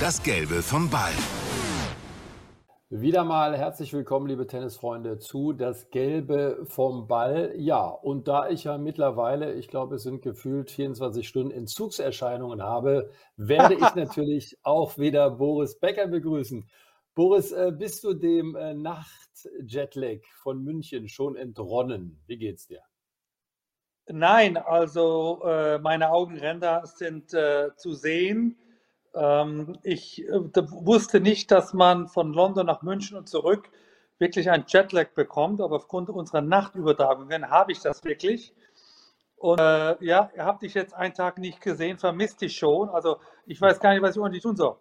Das Gelbe vom Ball. Wieder mal herzlich willkommen, liebe Tennisfreunde, zu Das Gelbe vom Ball. Ja, und da ich ja mittlerweile, ich glaube, es sind gefühlt 24 Stunden Entzugserscheinungen habe, werde ich natürlich auch wieder Boris Becker begrüßen. Boris, äh, bist du dem äh, Nachtjetlag von München schon entronnen? Wie geht's dir? Nein, also äh, meine Augenränder sind äh, zu sehen. Ähm, ich äh, wusste nicht, dass man von London nach München und zurück wirklich ein Jetlag bekommt, aber aufgrund unserer Nachtübertragungen habe ich das wirklich. Und äh, ja, ihr habt dich jetzt einen Tag nicht gesehen, vermisst dich schon. Also ich weiß gar nicht, was ich ohne dich tun soll.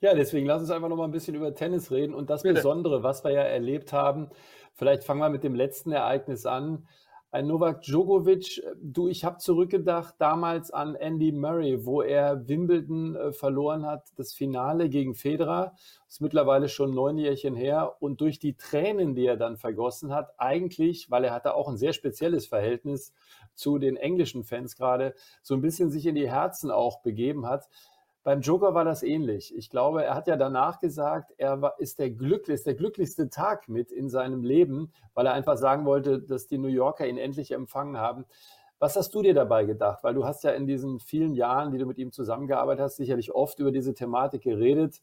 Ja, deswegen lass uns einfach noch mal ein bisschen über Tennis reden und das Bitte. Besondere, was wir ja erlebt haben. Vielleicht fangen wir mit dem letzten Ereignis an. Ein Novak Djokovic, du, ich habe zurückgedacht damals an Andy Murray, wo er Wimbledon äh, verloren hat, das Finale gegen Federer, ist mittlerweile schon neun Jährchen her. Und durch die Tränen, die er dann vergossen hat, eigentlich, weil er hatte auch ein sehr spezielles Verhältnis zu den englischen Fans gerade, so ein bisschen sich in die Herzen auch begeben hat, beim Joker war das ähnlich. Ich glaube, er hat ja danach gesagt, er war, ist, der Glück, ist der glücklichste Tag mit in seinem Leben, weil er einfach sagen wollte, dass die New Yorker ihn endlich empfangen haben. Was hast du dir dabei gedacht? Weil du hast ja in diesen vielen Jahren, die du mit ihm zusammengearbeitet hast, sicherlich oft über diese Thematik geredet.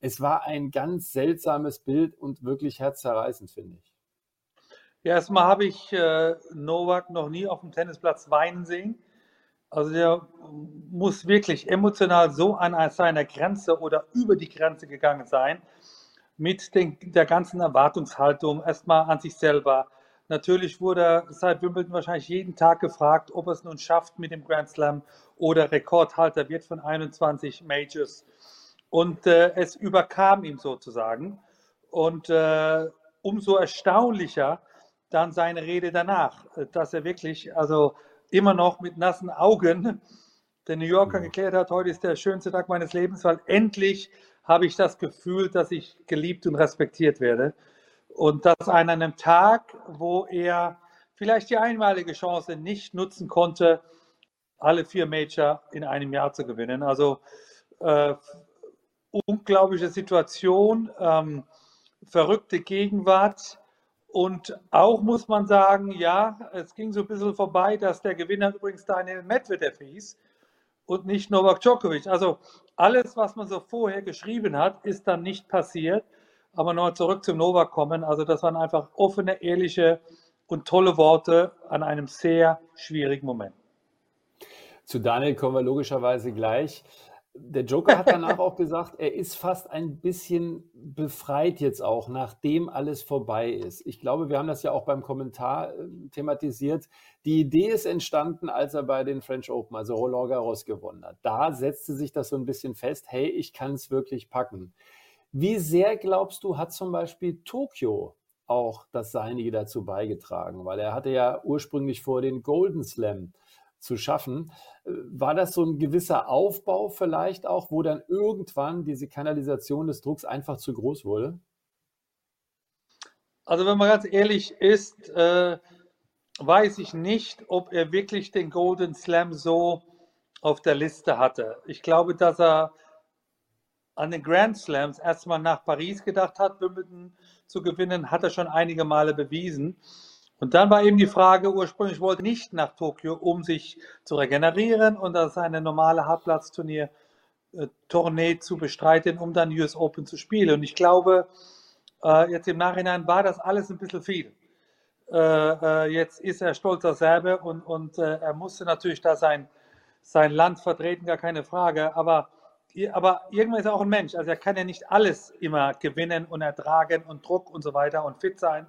Es war ein ganz seltsames Bild und wirklich herzzerreißend, finde ich. Ja, erstmal habe ich äh, Novak noch nie auf dem Tennisplatz weinen sehen. Also der muss wirklich emotional so an seiner Grenze oder über die Grenze gegangen sein, mit den, der ganzen Erwartungshaltung erstmal an sich selber. Natürlich wurde seit Wimbledon wahrscheinlich jeden Tag gefragt, ob er es nun schafft mit dem Grand Slam oder Rekordhalter wird von 21 Majors. Und äh, es überkam ihm sozusagen. Und äh, umso erstaunlicher dann seine Rede danach, dass er wirklich, also immer noch mit nassen Augen der New Yorker geklärt hat, heute ist der schönste Tag meines Lebens, weil endlich habe ich das Gefühl, dass ich geliebt und respektiert werde. Und das an einem Tag, wo er vielleicht die einmalige Chance nicht nutzen konnte, alle vier Major in einem Jahr zu gewinnen. Also äh, unglaubliche Situation, ähm, verrückte Gegenwart. Und auch muss man sagen, ja, es ging so ein bisschen vorbei, dass der Gewinner übrigens Daniel Medvedev hieß und nicht Novak Djokovic. Also alles, was man so vorher geschrieben hat, ist dann nicht passiert. Aber noch zurück zum Novak kommen. Also das waren einfach offene, ehrliche und tolle Worte an einem sehr schwierigen Moment. Zu Daniel kommen wir logischerweise gleich. Der Joker hat danach auch gesagt, er ist fast ein bisschen befreit jetzt auch, nachdem alles vorbei ist. Ich glaube, wir haben das ja auch beim Kommentar äh, thematisiert. Die Idee ist entstanden, als er bei den French Open, also Roland Garros gewonnen hat. Da setzte sich das so ein bisschen fest, hey, ich kann es wirklich packen. Wie sehr glaubst du, hat zum Beispiel Tokio auch das Seinige dazu beigetragen? Weil er hatte ja ursprünglich vor den Golden Slam zu schaffen. Äh, war das so ein gewisser Aufbau vielleicht auch, wo dann irgendwann diese Kanalisation des Drucks einfach zu groß wurde? Also wenn man ganz ehrlich ist, äh, weiß ich nicht, ob er wirklich den Golden Slam so auf der Liste hatte. Ich glaube, dass er an den Grand Slams erstmal nach Paris gedacht hat, Wimbledon zu gewinnen, hat er schon einige Male bewiesen. Und dann war eben die Frage, ursprünglich wollte nicht nach Tokio, um sich zu regenerieren und das eine normale Hartplatzturnier äh, Tournee zu bestreiten, um dann US Open zu spielen. Und ich glaube, äh, jetzt im Nachhinein war das alles ein bisschen viel. Äh, jetzt ist er stolzer Serbe und, und er musste natürlich da sein, sein Land vertreten, gar keine Frage. Aber, aber irgendwann ist er auch ein Mensch. Also er kann ja nicht alles immer gewinnen und ertragen und Druck und so weiter und fit sein.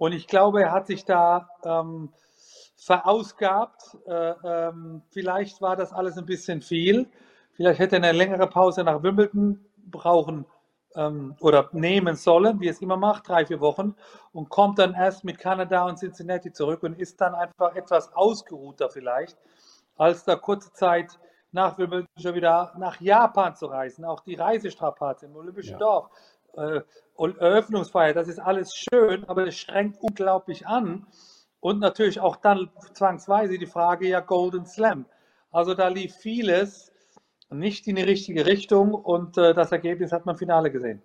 Und ich glaube, er hat sich da ähm, verausgabt. Äh, ähm, vielleicht war das alles ein bisschen viel. Vielleicht hätte er eine längere Pause nach Wimbledon brauchen ähm, oder nehmen sollen, wie es immer macht, drei, vier Wochen, und kommt dann erst mit Kanada und Cincinnati zurück und ist dann einfach etwas ausgeruhter vielleicht, als da kurze Zeit nach Wimbledon schon wieder nach Japan zu reisen. Auch die Reisestrapaze im Olympischen ja. Dorf äh, Eröffnungsfeier, das ist alles schön, aber es strengt unglaublich an. Und natürlich auch dann zwangsweise die Frage, ja, Golden Slam. Also da lief vieles, nicht in die richtige Richtung und äh, das Ergebnis hat man im Finale gesehen.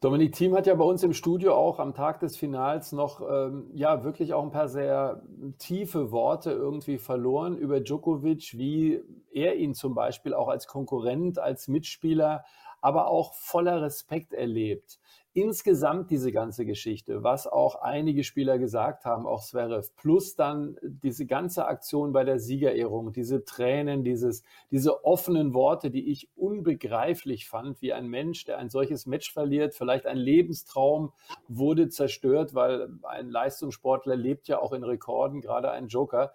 Dominik Thiem hat ja bei uns im Studio auch am Tag des Finals noch ähm, ja wirklich auch ein paar sehr tiefe Worte irgendwie verloren über Djokovic, wie er ihn zum Beispiel auch als Konkurrent, als Mitspieler, aber auch voller Respekt erlebt insgesamt diese ganze Geschichte, was auch einige Spieler gesagt haben, auch Zverev, plus dann diese ganze Aktion bei der Siegerehrung, diese Tränen, dieses, diese offenen Worte, die ich unbegreiflich fand, wie ein Mensch, der ein solches Match verliert, vielleicht ein Lebenstraum wurde zerstört, weil ein Leistungssportler lebt ja auch in Rekorden, gerade ein Joker.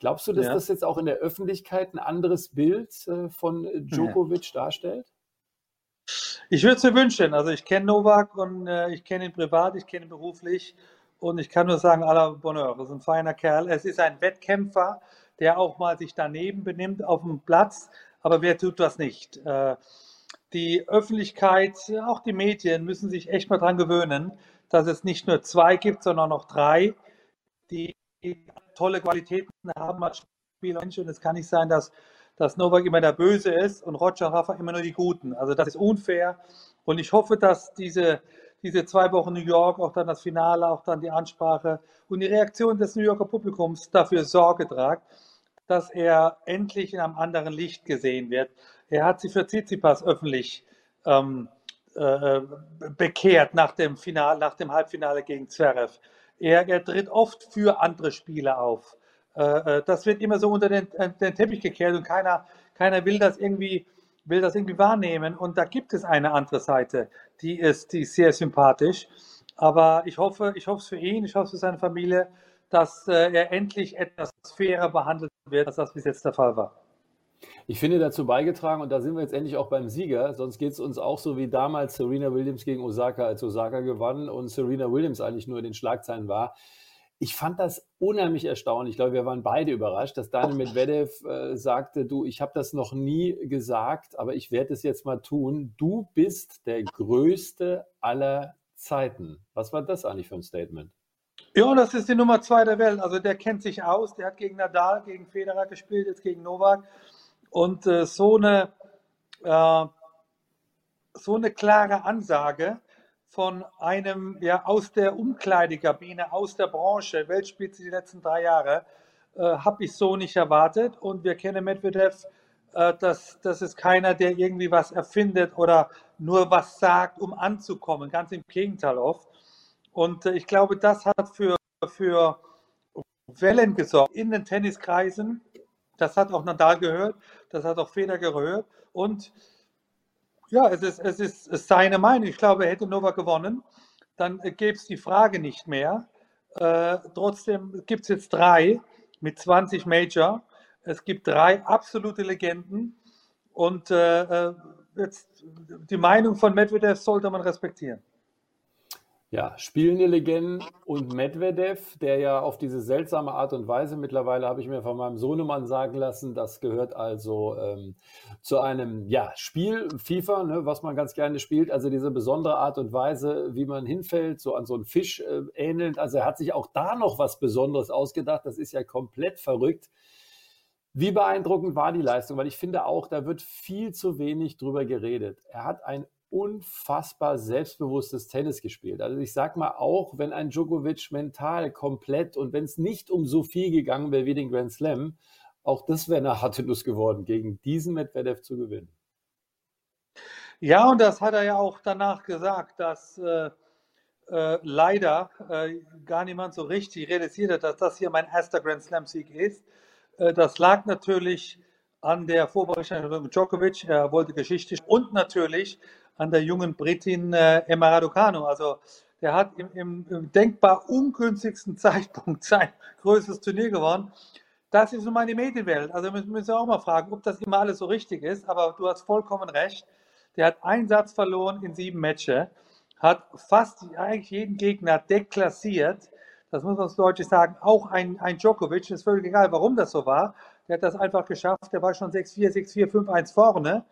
Glaubst du, dass ja. das jetzt auch in der Öffentlichkeit ein anderes Bild äh, von Djokovic ja. darstellt? Ich würde es mir wünschen. Also ich kenne Novak und äh, ich kenne ihn privat, ich kenne ihn beruflich und ich kann nur sagen, à la Bonheur, das ist ein feiner Kerl. Es ist ein Wettkämpfer, der auch mal sich daneben benimmt auf dem Platz, aber wer tut das nicht? Äh, die Öffentlichkeit, auch die Medien müssen sich echt mal daran gewöhnen, dass es nicht nur zwei gibt, sondern noch drei, die tolle Qualitäten haben als Spieler. Und es kann nicht sein, dass dass Novak immer der Böse ist und Roger Rafa immer nur die Guten. Also das ist unfair. Und ich hoffe, dass diese, diese zwei Wochen New York, auch dann das Finale, auch dann die Ansprache und die Reaktion des New Yorker Publikums dafür Sorge tragt, dass er endlich in einem anderen Licht gesehen wird. Er hat sich für Tsitsipas öffentlich ähm, äh, bekehrt nach dem, Finale, nach dem Halbfinale gegen Zverev. Er, er tritt oft für andere Spieler auf. Äh, äh, das wird immer so unter den, äh, den, Teppich gekehrt und keiner, keiner will das irgendwie will das irgendwie wahrnehmen. Und da gibt es eine andere Seite, die ist, die ist sehr sympathisch. Aber ich hoffe, ich hoffe es für ihn, ich hoffe es für seine Familie, dass er endlich etwas fairer behandelt wird, als das bis jetzt der Fall war. Ich finde dazu beigetragen, und da sind wir jetzt endlich auch beim Sieger, sonst geht es uns auch so wie damals Serena Williams gegen Osaka, als Osaka gewann und Serena Williams eigentlich nur in den Schlagzeilen war ich fand das unheimlich erstaunlich. Ich glaube, wir waren beide überrascht, dass Daniel Medvedev äh, sagte, du, ich habe das noch nie gesagt, aber ich werde es jetzt mal tun. Du bist der größte aller Zeiten. Was war das eigentlich für ein Statement? Ja, das ist die Nummer zwei der Welt. Also der kennt sich aus. Der hat gegen Nadal, gegen Federer gespielt, jetzt gegen Novak. Und äh, so eine äh, so eine klare Ansage von einem ja aus der Umkleidekabine, aus der Branche, Weltspitze die letzten drei Jahre, äh, habe ich so nicht erwartet. Und wir kennen Medvedev, äh, das, das ist keiner, der irgendwie was erfindet oder nur was sagt, um anzukommen. Ganz im Gegenteil oft. Und äh, ich glaube, das hat für, für Wellen gesorgt in den Tenniskreisen. Das hat auch Nadal gehört, das hat auch Feder gehört. Und ja, es ist, es ist seine Meinung. Ich glaube, hätte Novak gewonnen, dann gäbe es die Frage nicht mehr. Äh, trotzdem gibt es jetzt drei mit 20 Major. Es gibt drei absolute Legenden. Und äh, äh jetzt, die Meinung von Medvedev sollte man respektieren. Ja, spielende Legenden und Medvedev, der ja auf diese seltsame Art und Weise mittlerweile, habe ich mir von meinem Sohnemann sagen lassen, das gehört also ähm, zu einem ja, Spiel, FIFA, ne, was man ganz gerne spielt, also diese besondere Art und Weise, wie man hinfällt, so an so einen Fisch äh, ähnelnd. Also er hat sich auch da noch was Besonderes ausgedacht, das ist ja komplett verrückt. Wie beeindruckend war die Leistung? Weil ich finde auch, da wird viel zu wenig drüber geredet. Er hat ein unfassbar selbstbewusstes Tennis gespielt. Also ich sag mal auch, wenn ein Djokovic mental komplett und wenn es nicht um so viel gegangen wäre wie den Grand Slam, auch das wäre eine harte Nuss geworden, gegen diesen Medvedev zu gewinnen. Ja, und das hat er ja auch danach gesagt, dass äh, äh, leider äh, gar niemand so richtig realisiert hat, dass das hier mein erster Grand Slam-Sieg ist. Äh, das lag natürlich an der Vorbereitung mit Djokovic, er wollte Geschichte und natürlich an der jungen Britin äh, Emma Raducanu. Also der hat im, im, im, denkbar ungünstigsten Zeitpunkt sein größtes Turnier gewonnen. Das ist nun mal die Medienwelt. Also wir müssen auch mal fragen, ob das immer alles so richtig ist. Aber du hast vollkommen recht. Der hat einen Satz verloren in sieben Matches, hat fast eigentlich jeden Gegner deklassiert. Das muss man deutlich sagen. Auch ein, ein Djokovic, ist völlig egal, warum das so war. Der hat das einfach geschafft. Der war schon 6-4, 6-4, 5-1 vorne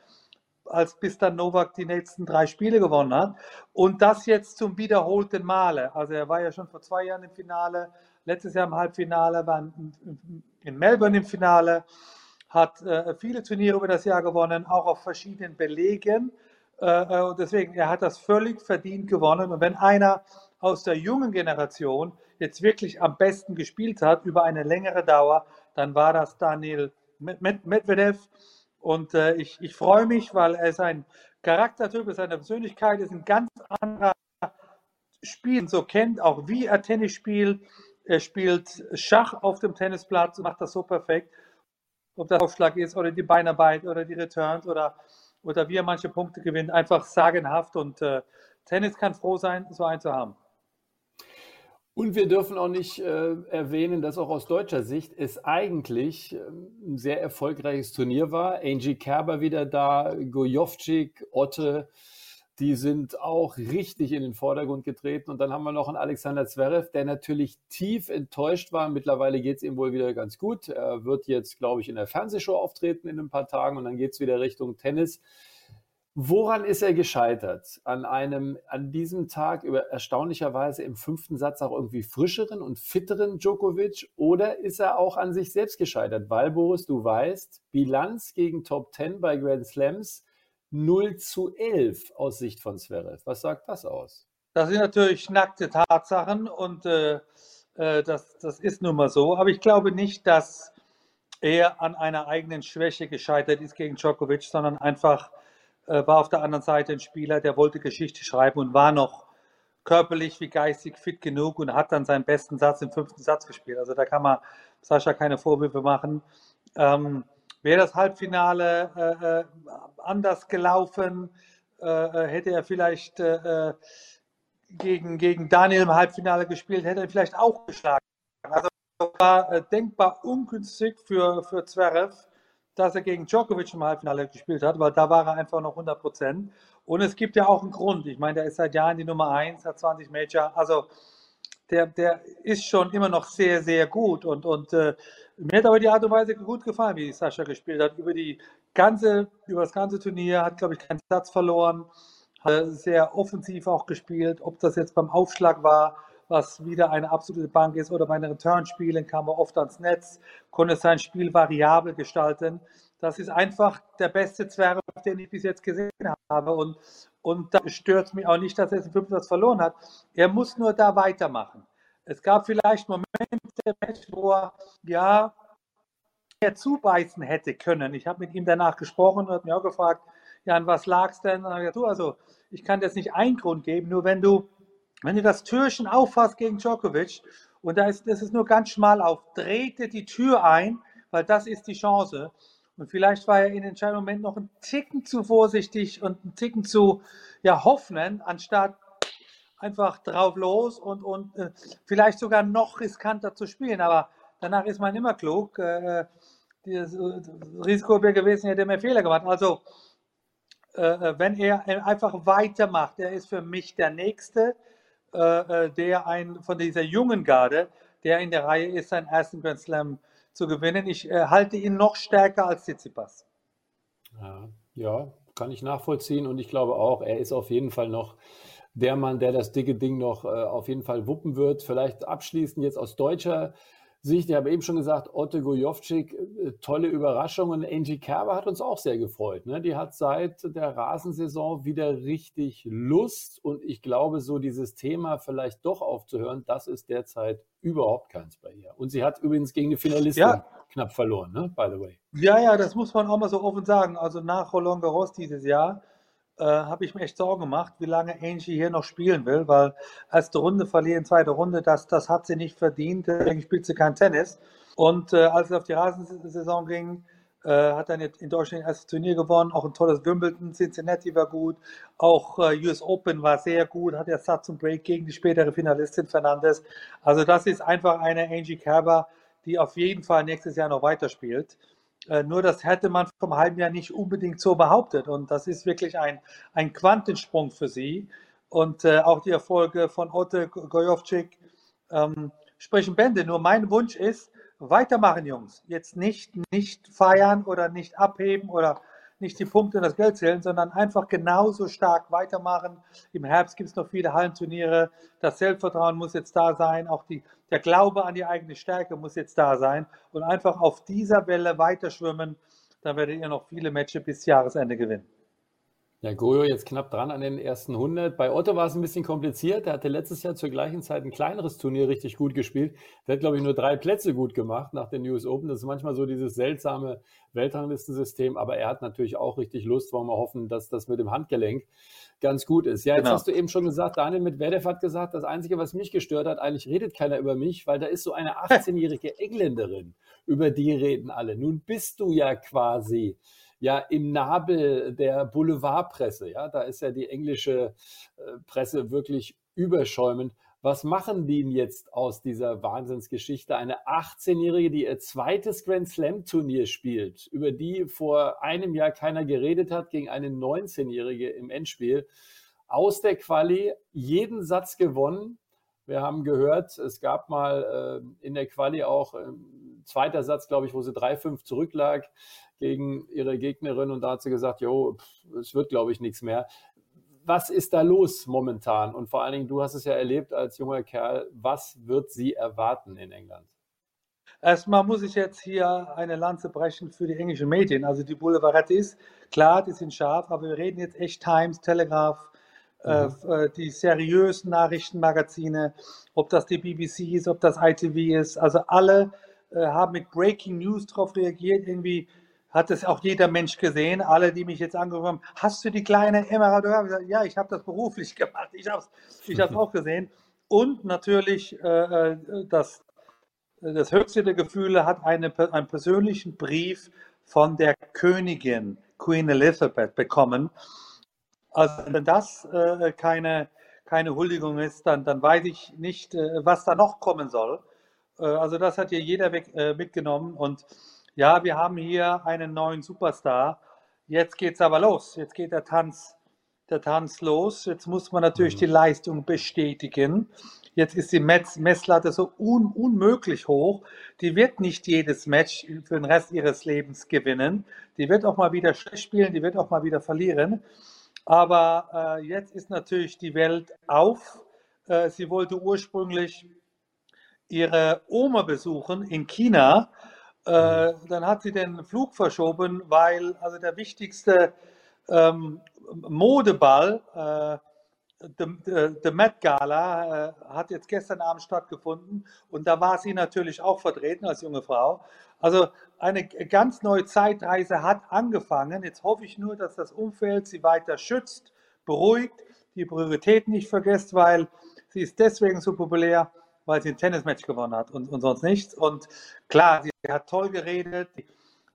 als bis dann Novak die nächsten drei Spiele gewonnen hat. Und das jetzt zum wiederholten Male. Also er war ja schon vor zwei Jahren im Finale, letztes Jahr im Halbfinale, war in Melbourne im Finale, hat äh, viele Turniere über das Jahr gewonnen, auch auf verschiedenen Belegen. Äh, äh, und deswegen, er hat das völlig verdient gewonnen. Und wenn einer aus der jungen Generation jetzt wirklich am besten gespielt hat über eine längere Dauer, dann war das Daniel Medvedev. Und äh, ich, ich freue mich, weil er ist ein Charaktertyp, ist eine Persönlichkeit, ist ein ganz anderer Spiel, so kennt auch wie er Tennis spielt. Er spielt Schach auf dem Tennisplatz und macht das so perfekt. Ob das Aufschlag ist oder die Beinarbeit oder die Returns oder, oder wie er manche Punkte gewinnt, einfach sagenhaft. Und äh, Tennis kann froh sein, so einen zu haben. Und wir dürfen auch nicht äh, erwähnen, dass auch aus deutscher Sicht es eigentlich äh, ein sehr erfolgreiches Turnier war. Angie Kerber wieder da, Gojovcik, Otte, die sind auch richtig in den Vordergrund getreten. Und dann haben wir noch einen Alexander Zverev, der natürlich tief enttäuscht war. Mittlerweile geht es ihm wohl wieder ganz gut. Er wird jetzt, glaube ich, in der Fernsehshow auftreten in ein paar Tagen und dann geht es wieder Richtung Tennis. Woran ist er gescheitert? An einem, an diesem Tag über erstaunlicherweise im fünften Satz auch irgendwie frischeren und fitteren Djokovic oder ist er auch an sich selbst gescheitert? Weil, Boris, du weißt, Bilanz gegen Top 10 bei Grand Slams 0 zu 11 aus Sicht von Zverev. Was sagt das aus? Das sind natürlich nackte Tatsachen und äh, äh, das, das ist nun mal so. Aber ich glaube nicht, dass er an einer eigenen Schwäche gescheitert ist gegen Djokovic, sondern einfach war auf der anderen Seite ein Spieler, der wollte Geschichte schreiben und war noch körperlich wie geistig fit genug und hat dann seinen besten Satz im fünften Satz gespielt. Also da kann man Sascha keine Vorwürfe machen. Ähm, Wäre das Halbfinale äh, äh anders gelaufen, äh, äh, hätte er vielleicht äh, gegen, gegen Daniel im Halbfinale gespielt, hätte er vielleicht auch geschlagen. Also war denkbar ungünstig für, für Zverev dass er gegen Djokovic im Halbfinale gespielt hat, weil da war er einfach noch 100 Prozent. Und es gibt ja auch einen Grund. Ich meine, der ist seit Jahren die Nummer 1, hat 20 Major. Also der, der ist schon immer noch sehr, sehr gut. Und, und äh, mir hat aber die Art und Weise gut gefallen, wie Sascha gespielt hat. Über, die ganze, über das ganze Turnier hat, glaube ich, keinen Satz verloren. Hat sehr offensiv auch gespielt. Ob das jetzt beim Aufschlag war was wieder eine absolute Bank ist, oder bei den Return-Spielen kam er oft ans Netz, konnte sein Spiel variabel gestalten. Das ist einfach der beste Zwerg, den ich bis jetzt gesehen habe. Und, und da stört mich auch nicht, dass er im fünften Satz verloren hat. Er muss nur da weitermachen. Es gab vielleicht Momente, wo er ja mehr zubeißen hätte können. Ich habe mit ihm danach gesprochen und hat mir auch gefragt, ja, an was lag es denn? Und er hat gesagt, du, also ich kann das nicht einen Grund geben, nur wenn du wenn du das Türchen auffasst gegen Djokovic und da ist, das ist nur ganz schmal auf, drehte die Tür ein, weil das ist die Chance. Und vielleicht war er in entscheidenden Moment noch ein Ticken zu vorsichtig und ein Ticken zu ja, hoffen, anstatt einfach drauf los und, und äh, vielleicht sogar noch riskanter zu spielen. Aber danach ist man immer klug. Äh, das Risiko wäre gewesen, hätte er mehr Fehler gemacht. Also, äh, äh wenn er einfach weitermacht, er ist für mich der Nächste, äh, äh, der ein, von dieser jungen Garde, der in der Reihe ist, seinen ersten Grand Slam zu gewinnen. Ich äh, halte ihn noch stärker als Tsitsipas. Ja, kann ich nachvollziehen und ich glaube auch, er ist auf jeden Fall noch der Mann, der das dicke Ding noch äh, auf jeden Fall wuppen wird. Vielleicht abschließend jetzt aus deutscher Sicht, ich habe eben schon gesagt, Otto Gojovcik, äh, tolle Überraschung und Angie Kerber hat uns auch sehr gefreut. Ne? Die hat seit der Rasensaison wieder richtig Lust und ich glaube, so dieses Thema vielleicht doch aufzuhören, das ist derzeit überhaupt keins bei ihr. Und sie hat übrigens gegen die Finalistin ja. knapp verloren, ne? by the way. Ja, ja, das muss man auch mal so offen sagen. Also nach Roland Garros dieses Jahr äh, habe ich mir echt Sorgen gemacht, wie lange Angie hier noch spielen will, weil erste Runde verlieren, zweite Runde, das, das hat sie nicht verdient, deswegen spielt sie kein Tennis. Und äh, als es auf die Rasensaison ging, äh, hat dann in Deutschland das Turnier gewonnen, auch ein tolles Wimbledon, Cincinnati war gut, auch äh, US Open war sehr gut, hat er Satz und Break gegen die spätere Finalistin Fernandes. Also das ist einfach eine Angie Kerber, die auf jeden Fall nächstes Jahr noch weiterspielt. Äh, nur das hätte man vom halben Jahr nicht unbedingt so behauptet. Und das ist wirklich ein, ein Quantensprung für sie. Und äh, auch die Erfolge von Otte Gojovcik ähm, sprechen Bände. Nur mein Wunsch ist, weitermachen, Jungs. Jetzt nicht, nicht feiern oder nicht abheben oder nicht die Punkte und das Geld zählen, sondern einfach genauso stark weitermachen. Im Herbst gibt es noch viele Hallenturniere. Das Selbstvertrauen muss jetzt da sein. Auch die, der Glaube an die eigene Stärke muss jetzt da sein. Und einfach auf dieser Welle weiterschwimmen. Dann werdet ihr noch viele Matches bis Jahresende gewinnen. Ja, Gojo jetzt knapp dran an den ersten 100. Bei Otto war es ein bisschen kompliziert. Er hatte letztes Jahr zur gleichen Zeit ein kleineres Turnier richtig gut gespielt. Der hat, glaube ich, nur drei Plätze gut gemacht nach den US Open. Das ist manchmal so dieses seltsame Weltranglistensystem. Aber er hat natürlich auch richtig Lust. Wollen wir hoffen, dass das mit dem Handgelenk ganz gut ist. Ja, jetzt genau. hast du eben schon gesagt, Daniel Medvedev hat gesagt, das Einzige, was mich gestört hat, eigentlich redet keiner über mich, weil da ist so eine 18-jährige Engländerin. Über die reden alle. Nun bist du ja quasi ja im Nabel der Boulevardpresse. Ja, da ist ja die englische äh, Presse wirklich überschäumend. Was machen die denn jetzt aus dieser Wahnsinnsgeschichte? Eine 18-Jährige, die ihr zweites Grand Slam Turnier spielt, über die vor einem Jahr keiner geredet hat, gegen eine 19-Jährige im Endspiel. Aus der Quali jeden Satz gewonnen. Wir haben gehört, es gab mal äh, in der Quali auch äh, zweiter Satz, glaube ich, wo sie 3-5 zurücklag gegen ihre Gegnerin und da hat sie gesagt, jo, es wird, glaube ich, nichts mehr. Was ist da los momentan? Und vor allen Dingen, du hast es ja erlebt als junger Kerl. Was wird sie erwarten in England? Erstmal muss ich jetzt hier eine Lanze brechen für die englischen Medien. Also die Boulevardettes, klar, die sind scharf, aber wir reden jetzt echt Times, Telegraph, mhm. die seriösen Nachrichtenmagazine, ob das die BBC ist, ob das ITV ist. Also alle äh, haben mit Breaking News darauf reagiert. Irgendwie hat es auch jeder Mensch gesehen. Alle, die mich jetzt angerufen haben, hast du die kleine Emma? Ja, ich habe das beruflich gemacht. Ich habe es ich auch gesehen. Und natürlich äh, das, das höchste der Gefühle hat eine, einen persönlichen Brief von der Königin Queen Elizabeth bekommen. Also wenn das äh, keine, keine Huldigung ist, dann, dann weiß ich nicht, äh, was da noch kommen soll. Äh, also das hat hier jeder weg, äh, mitgenommen und ja, wir haben hier einen neuen Superstar. Jetzt geht es aber los. Jetzt geht der Tanz, der Tanz los. Jetzt muss man natürlich mhm. die Leistung bestätigen. Jetzt ist die Messlatte so un unmöglich hoch. Die wird nicht jedes Match für den Rest ihres Lebens gewinnen. Die wird auch mal wieder schlecht spielen, die wird auch mal wieder verlieren. Aber äh, jetzt ist natürlich die Welt auf. Äh, sie wollte ursprünglich ihre Oma besuchen in China äh, dann hat sie den Flug verschoben, weil also der wichtigste ähm, Modeball, äh, der Met Gala, äh, hat jetzt gestern Abend stattgefunden und da war sie natürlich auch vertreten als junge Frau. Also eine ganz neue Zeitreise hat angefangen. Jetzt hoffe ich nur, dass das Umfeld sie weiter schützt, beruhigt, die Prioritäten nicht vergisst, weil sie ist deswegen so populär, weil sie ein Tennismatch gewonnen hat und, und sonst nichts. Und klar, sie hat toll geredet. Die,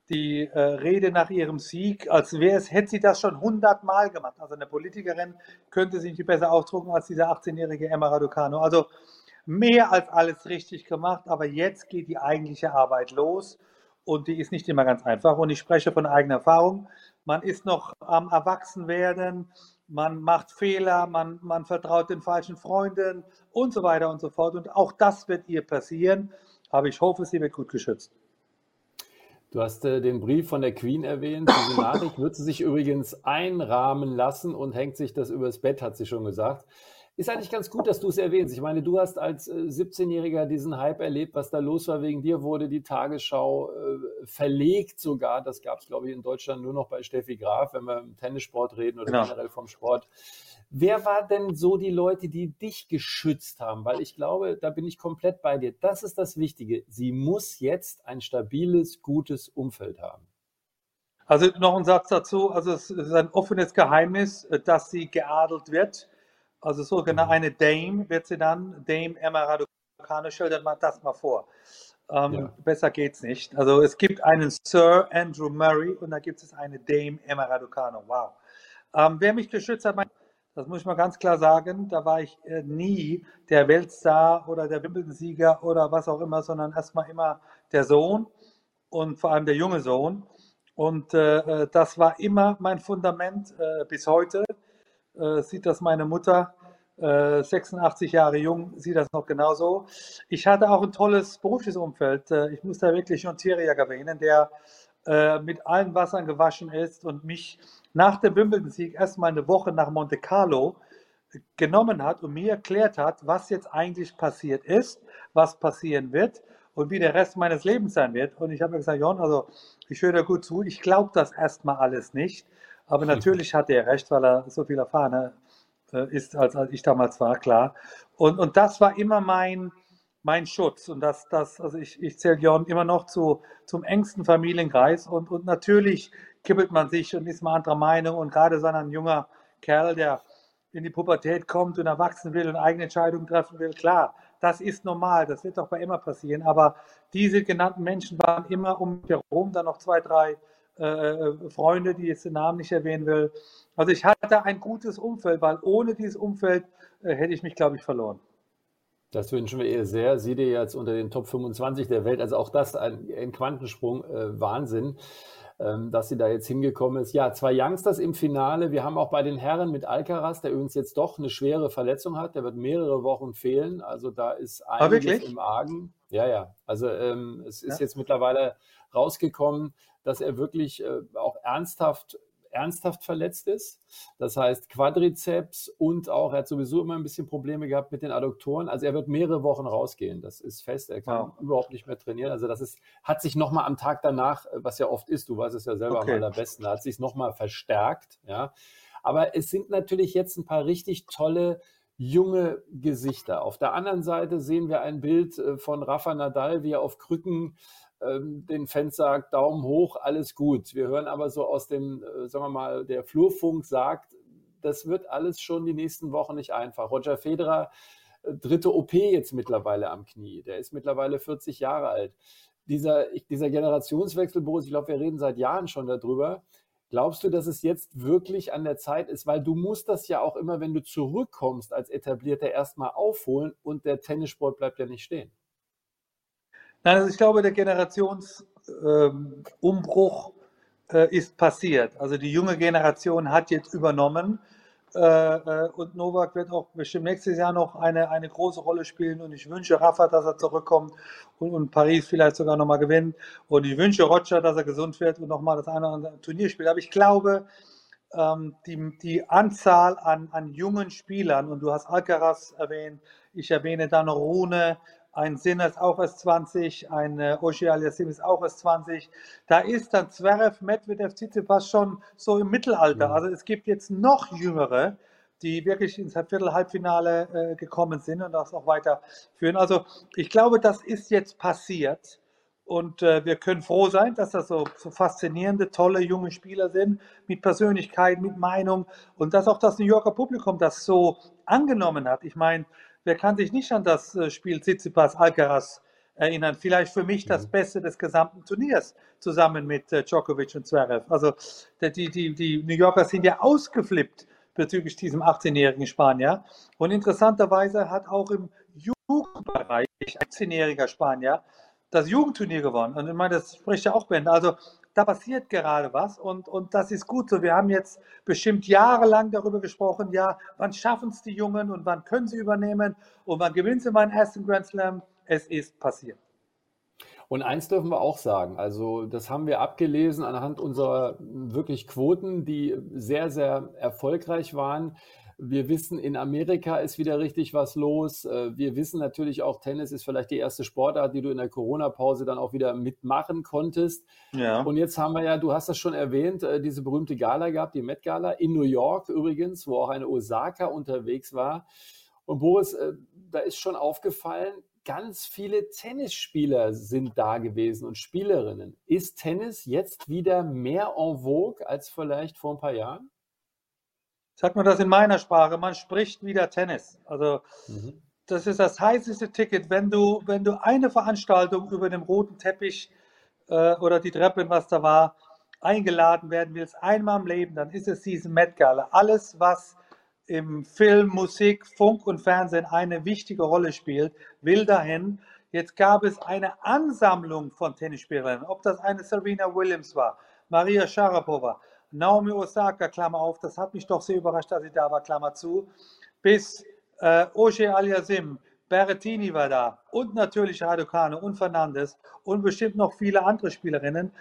die äh, Rede nach ihrem Sieg, als wäre es, hätte sie das schon hundertmal gemacht. Also eine Politikerin könnte sich nicht besser ausdrucken als diese 18-jährige Emma Raducano. Also mehr als alles richtig gemacht, aber jetzt geht die eigentliche Arbeit los und die ist nicht immer ganz einfach. Und ich spreche von eigener Erfahrung. Man ist noch am Erwachsenwerden, man macht Fehler, man, man vertraut den falschen Freunden und so weiter und so fort. Und auch das wird ihr passieren, aber ich hoffe, sie wird gut geschützt. Du hast äh, den Brief von der Queen erwähnt. Diese Nachricht wird sie sich übrigens einrahmen lassen und hängt sich das übers Bett, hat sie schon gesagt. Ist eigentlich ganz gut, dass du es erwähnst. Ich meine, du hast als 17-Jähriger äh, diesen Hype erlebt, was da los war. Wegen dir wurde die Tagesschau äh, verlegt sogar. Das gab es, glaube ich, in Deutschland nur noch bei Steffi Graf, wenn wir im Tennissport reden oder genau. generell vom Sport. Wer war denn so die Leute, die dich geschützt haben? Weil ich glaube, da bin ich komplett bei dir. Das ist das Wichtige. Sie muss jetzt ein stabiles, gutes Umfeld haben. Also noch ein Satz dazu. Also es ist ein offenes Geheimnis, äh, dass sie geadelt wird also so genau mhm. eine Dame wird sie dann, Dame Emma Raducanu, dir mal das mal vor. Ähm, ja. Besser geht's nicht. Also es gibt einen Sir Andrew Murray und da gibt es eine Dame Emma Raducanu. Wow. Ähm, wer mich geschützt hat, mein, das muss ich mal ganz klar sagen, da war ich äh, nie der Weltstar oder der Wimbledon-Sieger oder was auch immer, sondern erstmal immer der Sohn und vor allem der junge Sohn. Und äh, äh das war immer mein Fundament äh, bis heute äh, sieht das meine Mutter, äh, 86 Jahre jung, sieht das noch genauso. Ich hatte auch ein tolles berufliches Umfeld. Äh, ich muss da wirklich John Thierry erwähnen, der äh, mit allen Wassern gewaschen ist und mich nach dem Wimbledon-Sieg erstmal eine Woche nach Monte Carlo genommen hat und mir erklärt hat, was jetzt eigentlich passiert ist, was passieren wird und wie der Rest meines Lebens sein wird. Und ich habe gesagt, Jon, also ich höre dir gut zu, ich glaube das erstmal alles nicht. Aber natürlich hat er recht, weil er so viel erfahrener äh, ist, als, als ich damals war, klar. Und, und das war immer mein, mein Schutz. Und das, das, also ich, ich zähle Jon immer noch zu, zum engsten Familienkreis. Und, und natürlich kippelt man sich und ist mal anderer Meinung. Und gerade so ein junger Kerl, der in die Pubertät kommt und erwachsen will und eigene Entscheidungen treffen will, klar, das ist normal, das wird doch bei immer passieren. Aber diese genannten Menschen waren immer um mich herum, dann noch zwei, drei äh, Freunde, die jetzt den Namen nicht erwähnen will. Also ich hatte ein gutes Umfeld, weil ohne dieses Umfeld äh, hätte ich mich, glaube ich, verloren. Das wünschen wir ihr sehr. Sie dir jetzt unter den Top 25 der Welt. Also auch das ein, ein Quantensprung, äh, Wahnsinn, ähm, dass sie da jetzt hingekommen ist. Ja, zwei Youngsters im Finale. Wir haben auch bei den Herren mit Alcaraz, der übrigens jetzt doch eine schwere Verletzung hat. Der wird mehrere Wochen fehlen. Also da ist ah, einiges im Argen. Ja, ja. Also ähm, es ist ja. jetzt mittlerweile rausgekommen, dass er wirklich äh, auch ernsthaft ernsthaft verletzt ist. Das heißt Quadrizeps und auch, er hat sowieso immer ein bisschen Probleme gehabt mit den Adduktoren. Also er wird mehrere Wochen rausgehen. Das ist fest. Er kann wow. überhaupt nicht mehr trainieren. Also das ist, hat sich nochmal am Tag danach, was ja oft ist, du weißt es ja selber okay. am allerbesten, hat sich nochmal verstärkt. Ja. Aber es sind natürlich jetzt ein paar richtig tolle junge Gesichter. Auf der anderen Seite sehen wir ein Bild äh, von Rafa Nadal, wie er auf Krücken den Fans sagt, Daumen hoch, alles gut. Wir hören aber so aus dem, äh, sagen wir mal, der Flurfunk sagt, das wird alles schon die nächsten Wochen nicht einfach. Roger Federer, äh, dritte OP jetzt mittlerweile am Knie. Der ist mittlerweile 40 Jahre alt. Dieser, dieser Generationswechsel, Boris, ich glaube, wir reden seit Jahren schon darüber. Glaubst du, dass es jetzt wirklich an der Zeit ist? Weil du musst das ja auch immer, wenn du zurückkommst als Etablierter, erstmal aufholen und der Tennissport bleibt ja nicht stehen. Nein, also ich glaube, der Generationsumbruch ähm, äh, ist passiert. Also die junge Generation hat jetzt übernommen äh, äh, und Novak wird auch bestimmt nächstes Jahr noch eine, eine große Rolle spielen und ich wünsche Rafa, dass er zurückkommt und, und Paris vielleicht sogar nochmal gewinnt und ich wünsche Roger, dass er gesund wird und nochmal das eine oder andere Turnier spielt. Aber ich glaube, ähm, die, die Anzahl an, an jungen Spielern und du hast Alcaraz erwähnt, ich erwähne dann Rune, ein Sinner ist auch erst 20, ein äh, Aliassim ist auch erst 20. Da ist dann Zverev, Medvedev, Tsitsipas schon so im Mittelalter. Mhm. Also es gibt jetzt noch Jüngere, die wirklich ins Viertel-Halbfinale äh, gekommen sind und das auch weiterführen. Also ich glaube, das ist jetzt passiert. Und äh, wir können froh sein, dass das so, so, faszinierende, tolle junge Spieler sind, mit Persönlichkeit, mit Meinung und dass auch das New Yorker Publikum das so angenommen hat. Ich meine, Wer kann sich nicht an das äh, Spiel Tsitsipas Alcaraz erinnern? Vielleicht für mich das mhm. Beste des gesamten Turniers zusammen mit äh, Djokovic und Zverev. Also die, die, die New Yorker sind ja ausgeflippt bezüglich diesem 18-jährigen Spanier. Und interessanterweise hat auch im Jugendbereich ein 18-jähriger Spanier das Jugendturnier gewonnen. Und ich meine, das spricht ja auch Bände. Also da passiert gerade was und, und das ist gut so. Wir haben jetzt bestimmt jahrelang darüber gesprochen, ja, wann schaffen es die Jungen und wann können sie übernehmen und wann gewinnen sie meinen ersten Grand Slam. Es ist passiert. Und eins dürfen wir auch sagen, also das haben wir abgelesen anhand unserer wirklich Quoten, die sehr, sehr erfolgreich waren. Wir wissen, in Amerika ist wieder richtig was los. Äh, wir wissen natürlich auch, Tennis ist vielleicht die erste Sportart, die du in der Corona-Pause dann auch wieder mitmachen konntest. Ja. Und jetzt haben wir ja, du hast das schon erwähnt, äh, diese berühmte Gala gehabt, die Met Gala in New York übrigens, wo auch eine Osaka unterwegs war. Und Boris, äh, da ist schon aufgefallen, ganz viele Tennisspieler sind da gewesen und Spielerinnen. Ist Tennis jetzt wieder mehr en vogue als vielleicht vor ein paar Jahren? Sagt man das in meiner Sprache, man spricht wieder Tennis. Also mhm. das ist das heißeste Ticket. Wenn du, wenn du eine Veranstaltung über dem roten Teppich äh, oder die Treppe, was da war, eingeladen werden willst, einmal im Leben, dann ist es diese Met Gala. Alles, was im Film, Musik, Funk und Fernsehen eine wichtige Rolle spielt, will dahin. Jetzt gab es eine Ansammlung von Tennisspielerinnen, ob das eine Serena Williams war, Maria Sharapova, Naomi Osaka, Klammer auf, das hat mich doch sehr überrascht, dass sie da war, Klammer zu, bis äh, Oje Aliasim, Berrettini war da und natürlich Raducano und Fernandes und bestimmt noch viele andere Spielerinnen.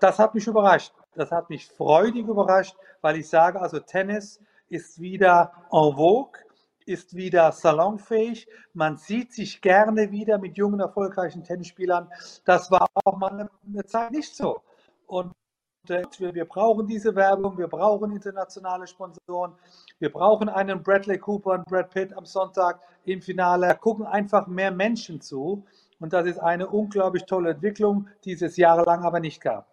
Das hat mich überrascht. Das hat mich freudig überrascht, weil ich sage, also Tennis ist wieder en vogue, ist wieder salonfähig. Man sieht sich gerne wieder mit jungen, erfolgreichen Tennisspielern. Das war auch mal eine Zeit nicht so. Und wir, wir brauchen diese Werbung, wir brauchen internationale Sponsoren, wir brauchen einen Bradley Cooper und Brad Pitt am Sonntag im Finale. Da gucken einfach mehr Menschen zu. Und das ist eine unglaublich tolle Entwicklung, die es jahrelang aber nicht gab.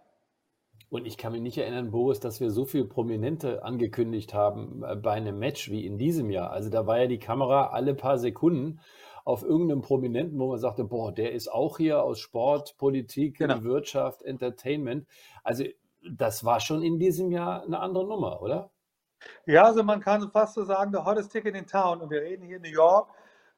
Und ich kann mich nicht erinnern, Boris, dass wir so viele Prominente angekündigt haben äh, bei einem Match wie in diesem Jahr. Also da war ja die Kamera alle paar Sekunden auf irgendeinem Prominenten, wo man sagte, boah, der ist auch hier aus Sport, Politik, genau. Wirtschaft, Entertainment. Also das war schon in diesem Jahr eine andere Nummer, oder? Ja, also man kann fast so sagen, der hottest ticket in town. Und wir reden hier in New York.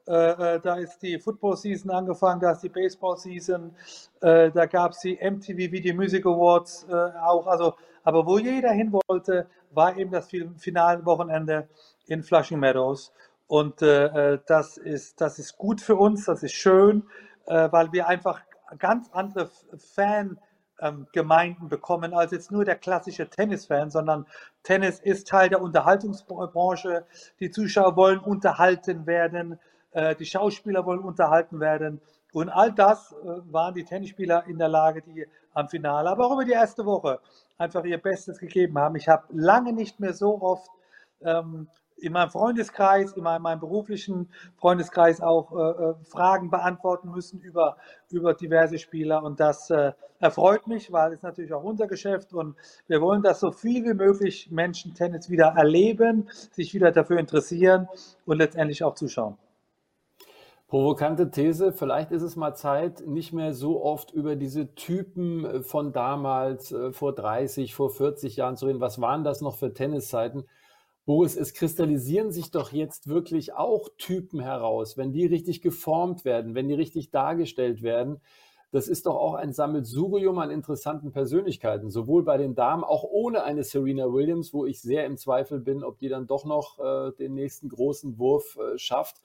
Äh, äh, da ist die Football Season angefangen, da ist die Baseball Season, äh, da gab es die MTV Video Music Awards äh, auch. Also, aber wo jeder hin wollte, war eben das finale Wochenende in Flushing Meadows. Und äh, äh, das, ist, das ist gut für uns, das ist schön, weil wir einfach ganz andere Fan- ähm, Gemeinden bekommen als jetzt nur der klassische Tennisfan, sondern Tennis ist Teil der Unterhaltungsbranche. Die Zuschauer wollen unterhalten werden, äh, die Schauspieler wollen unterhalten werden. Und all das äh, waren die Tennisspieler in der Lage, die am Finale, aber auch über die erste Woche einfach ihr Bestes gegeben haben. Ich habe lange nicht mehr so oft ähm, in meinem Freundeskreis, in meinem, meinem beruflichen Freundeskreis auch äh, äh, Fragen beantworten müssen über, über diverse Spieler. Und das äh, erfreut mich, weil es natürlich auch unser Geschäft und wir wollen, dass so viel wie möglich Menschen Tennis wieder erleben, sich wieder dafür interessieren und letztendlich auch zuschauen. Provokante These, vielleicht ist es mal Zeit, nicht mehr so oft über diese Typen äh, von damals, äh, vor 30, vor 40 Jahren zu reden. Was waren das noch für Tenniszeiten? Boris, es kristallisieren sich doch jetzt wirklich auch Typen heraus, wenn die richtig geformt werden, wenn die richtig dargestellt werden. Das ist doch auch ein Sammelsurium an interessanten Persönlichkeiten, sowohl bei den Damen, auch ohne eine Serena Williams, wo ich sehr im Zweifel bin, ob die dann doch noch äh, den nächsten großen Wurf äh, schafft.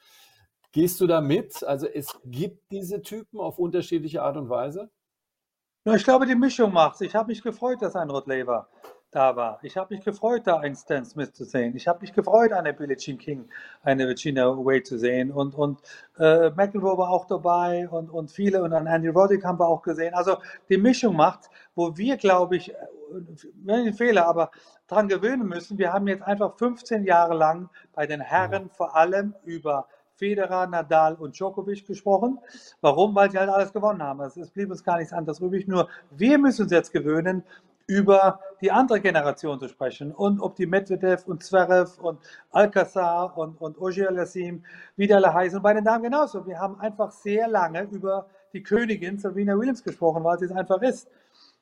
Gehst du da mit? Also es gibt diese Typen auf unterschiedliche Art und Weise? Ich glaube, die Mischung macht Ich habe mich gefreut, dass ein Rod Laver da war. Ich habe mich gefreut, da einen Stan Smith zu sehen. Ich habe mich gefreut, eine Billie Jean King, eine Virginia Way zu sehen. Und, und äh, McEnroe war auch dabei und, und viele. Und dann Andy Roddick haben wir auch gesehen. Also die Mischung macht, wo wir, glaube ich, wenn ich Fehler, aber daran gewöhnen müssen. Wir haben jetzt einfach 15 Jahre lang bei den Herren vor allem über Federer, Nadal und Djokovic gesprochen. Warum? Weil sie halt alles gewonnen haben. Also es blieb uns gar nichts anderes übrig. Nur wir müssen uns jetzt gewöhnen, über die andere Generation zu sprechen und ob die Medvedev und Zverev und Alcazar und, und Ogier Lassim wieder alle heißen. Und bei den Damen genauso. Wir haben einfach sehr lange über die Königin Serena Williams gesprochen, weil sie es einfach ist.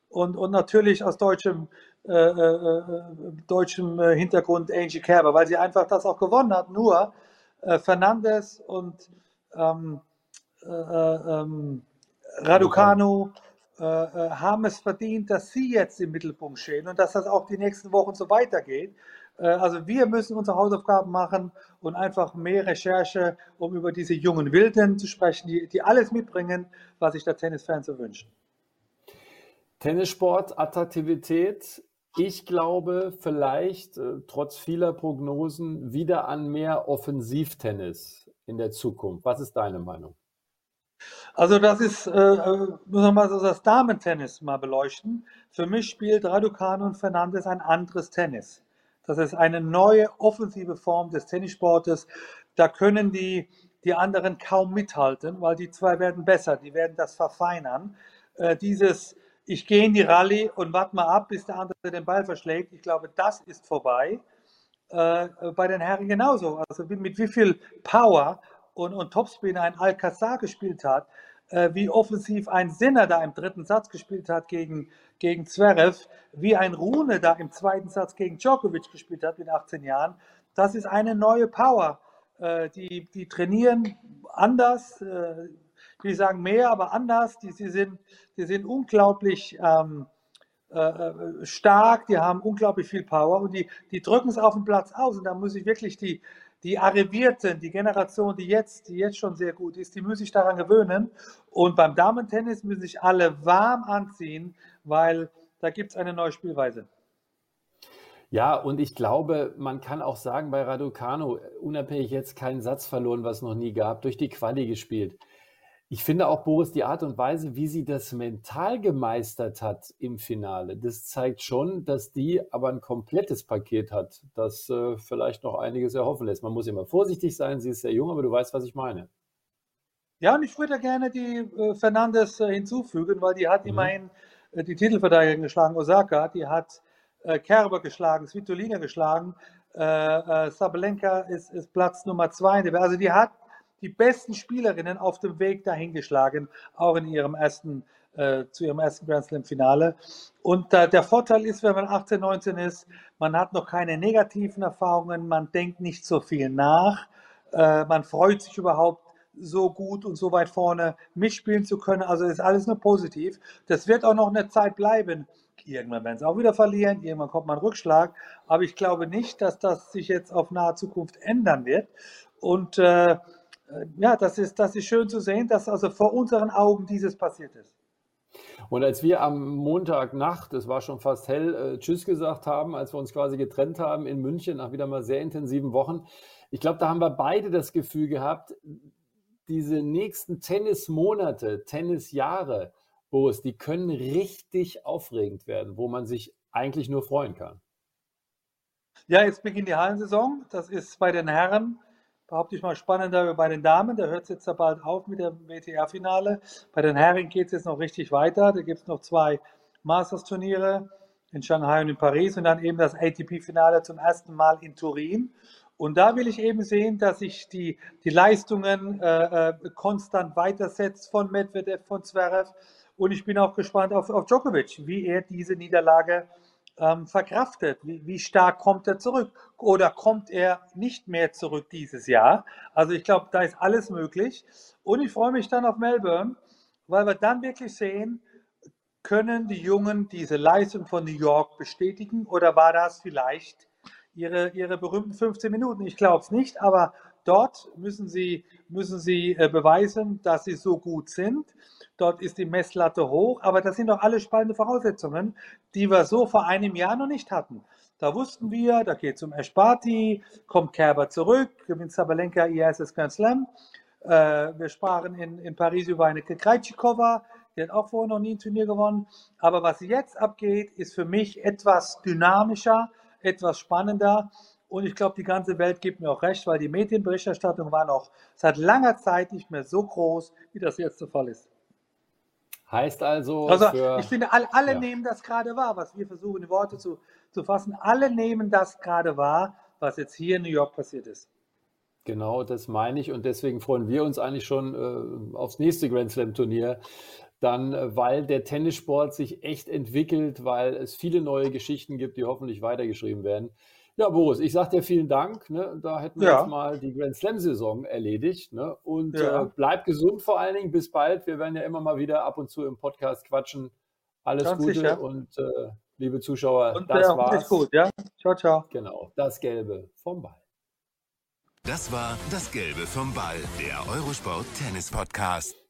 Und, und natürlich aus deutschem, äh, äh, äh deutschem äh, Hintergrund Angie Kerber, weil sie einfach das auch gewonnen hat. Nur äh, Fernandes und ähm, äh, ähm, Raducanu äh, äh, haben es verdient, dass sie jetzt im Mittelpunkt stehen und dass das auch die nächsten Wochen so weitergeht. Äh, also wir müssen unsere Hausaufgaben machen und einfach mehr Recherche, um über diese jungen Wilden zu sprechen, die, die alles mitbringen, was sich der Tennisfan so wünschen. Tennissport, Attraktivität. Ich glaube vielleicht, äh, trotz vieler Prognosen, wieder an mehr Offensivtennis in der Zukunft. Was ist deine Meinung? Also das ist, äh, äh, muss man mal so das Damentennis mal beleuchten. Für mich spielt Raducanu und Fernandes ein anderes Tennis. Das ist eine neue offensive Form des Tennissportes. Da können die, die anderen kaum mithalten, weil die zwei werden besser, die werden das verfeinern. Äh, dieses, ich gehe in die Rallye und warte mal ab, bis der andere den Ball verschlägt, ich glaube, das ist vorbei. Äh, bei den Herren genauso. Also mit wie viel Power und, und Topspinner ein Alcazar gespielt hat, äh, wie offensiv ein Sinner da im dritten Satz gespielt hat gegen, gegen Zverev, wie ein Rune da im zweiten Satz gegen Djokovic gespielt hat mit 18 Jahren, das ist eine neue Power. Äh, die, die trainieren anders, äh, die sagen mehr, aber anders. Die, die, sind, die sind unglaublich ähm, äh, äh, stark, die haben unglaublich viel Power und die, die drücken es auf den Platz aus. Und da muss ich wirklich die, die Arrivierten, die Generation, die jetzt, die jetzt schon sehr gut ist, die müssen sich daran gewöhnen. Und beim Damen-Tennis müssen sich alle warm anziehen, weil da gibt es eine neue Spielweise. Ja, und ich glaube, man kann auch sagen, bei Raducano, unabhängig jetzt keinen Satz verloren, was es noch nie gab, durch die Quali gespielt. Ich finde auch, Boris, die Art und Weise, wie sie das mental gemeistert hat im Finale, das zeigt schon, dass die aber ein komplettes Paket hat, das äh, vielleicht noch einiges erhoffen lässt. Man muss immer vorsichtig sein, sie ist sehr jung, aber du weißt, was ich meine. Ja, und ich würde gerne die äh, Fernandes äh, hinzufügen, weil die hat mhm. immerhin äh, die Titelverteidigerin geschlagen, Osaka, die hat äh, Kerber geschlagen, Svitolina geschlagen, äh, Sabalenka ist, ist Platz Nummer zwei. Also die hat die besten Spielerinnen auf dem Weg dahin geschlagen, auch in ihrem ersten, äh, zu ihrem ersten Grand Slam Finale. Und äh, der Vorteil ist, wenn man 18, 19 ist, man hat noch keine negativen Erfahrungen, man denkt nicht so viel nach, äh, man freut sich überhaupt so gut und so weit vorne mitspielen zu können. Also ist alles nur positiv. Das wird auch noch eine Zeit bleiben. Irgendwann werden sie auch wieder verlieren, irgendwann kommt mal ein Rückschlag. Aber ich glaube nicht, dass das sich jetzt auf nahe Zukunft ändern wird. Und äh, ja, das ist, das ist schön zu sehen, dass also vor unseren Augen dieses passiert ist. Und als wir am Montagnacht, es war schon fast hell, äh, Tschüss gesagt haben, als wir uns quasi getrennt haben in München nach wieder mal sehr intensiven Wochen, ich glaube, da haben wir beide das Gefühl gehabt, diese nächsten Tennismonate, Tennisjahre, Boris, die können richtig aufregend werden, wo man sich eigentlich nur freuen kann. Ja, jetzt beginnt die Hallensaison. Das ist bei den Herren behaupte ich mal, spannender bei den Damen. Da hört es jetzt bald auf mit dem WTR-Finale. Bei den Herren geht es jetzt noch richtig weiter. Da gibt es noch zwei Masters-Turniere in Shanghai und in Paris und dann eben das ATP-Finale zum ersten Mal in Turin. Und da will ich eben sehen, dass sich die, die Leistungen äh, äh, konstant weitersetzt von Medvedev, von Zverev. Und ich bin auch gespannt auf, auf Djokovic, wie er diese Niederlage ähm, verkraftet? Wie, wie stark kommt er zurück? Oder kommt er nicht mehr zurück dieses Jahr? Also ich glaube, da ist alles möglich. Und ich freue mich dann auf Melbourne, weil wir dann wirklich sehen, können die Jungen diese Leistung von New York bestätigen oder war das vielleicht ihre, ihre berühmten 15 Minuten? Ich glaube es nicht, aber dort müssen sie, müssen sie äh, beweisen, dass sie so gut sind dort ist die Messlatte hoch, aber das sind doch alle spannende Voraussetzungen, die wir so vor einem Jahr noch nicht hatten. Da wussten wir, da geht es um Esparti, kommt Kerber zurück, gewinnt Sabalenka erstes Grand Slam. Äh, wir sprachen in, in Paris über eine Krejcikova, die hat auch vorher noch nie ein Turnier gewonnen. Aber was jetzt abgeht, ist für mich etwas dynamischer, etwas spannender. Und ich glaube, die ganze Welt gibt mir auch recht, weil die Medienberichterstattung war noch seit langer Zeit nicht mehr so groß, wie das jetzt der Fall ist. Heißt also. Also, für, ich finde, alle, alle ja. nehmen das gerade wahr, was wir versuchen, in Worte zu, zu fassen. Alle nehmen das gerade wahr, was jetzt hier in New York passiert ist. Genau, das meine ich. Und deswegen freuen wir uns eigentlich schon äh, aufs nächste Grand Slam-Turnier. Dann, äh, weil der Tennissport sich echt entwickelt, weil es viele neue Geschichten gibt, die hoffentlich weitergeschrieben werden. Ja, Boris, ich sage dir vielen Dank. Ne? Da hätten wir ja. jetzt mal die Grand Slam-Saison erledigt. Ne? Und ja. äh, bleib gesund vor allen Dingen. Bis bald. Wir werden ja immer mal wieder ab und zu im Podcast quatschen. Alles Ganz Gute sicher. und äh, liebe Zuschauer, und, das äh, war's. gut, ja? Ciao, ciao. Genau, das Gelbe vom Ball. Das war das Gelbe vom Ball, der Eurosport Tennis Podcast.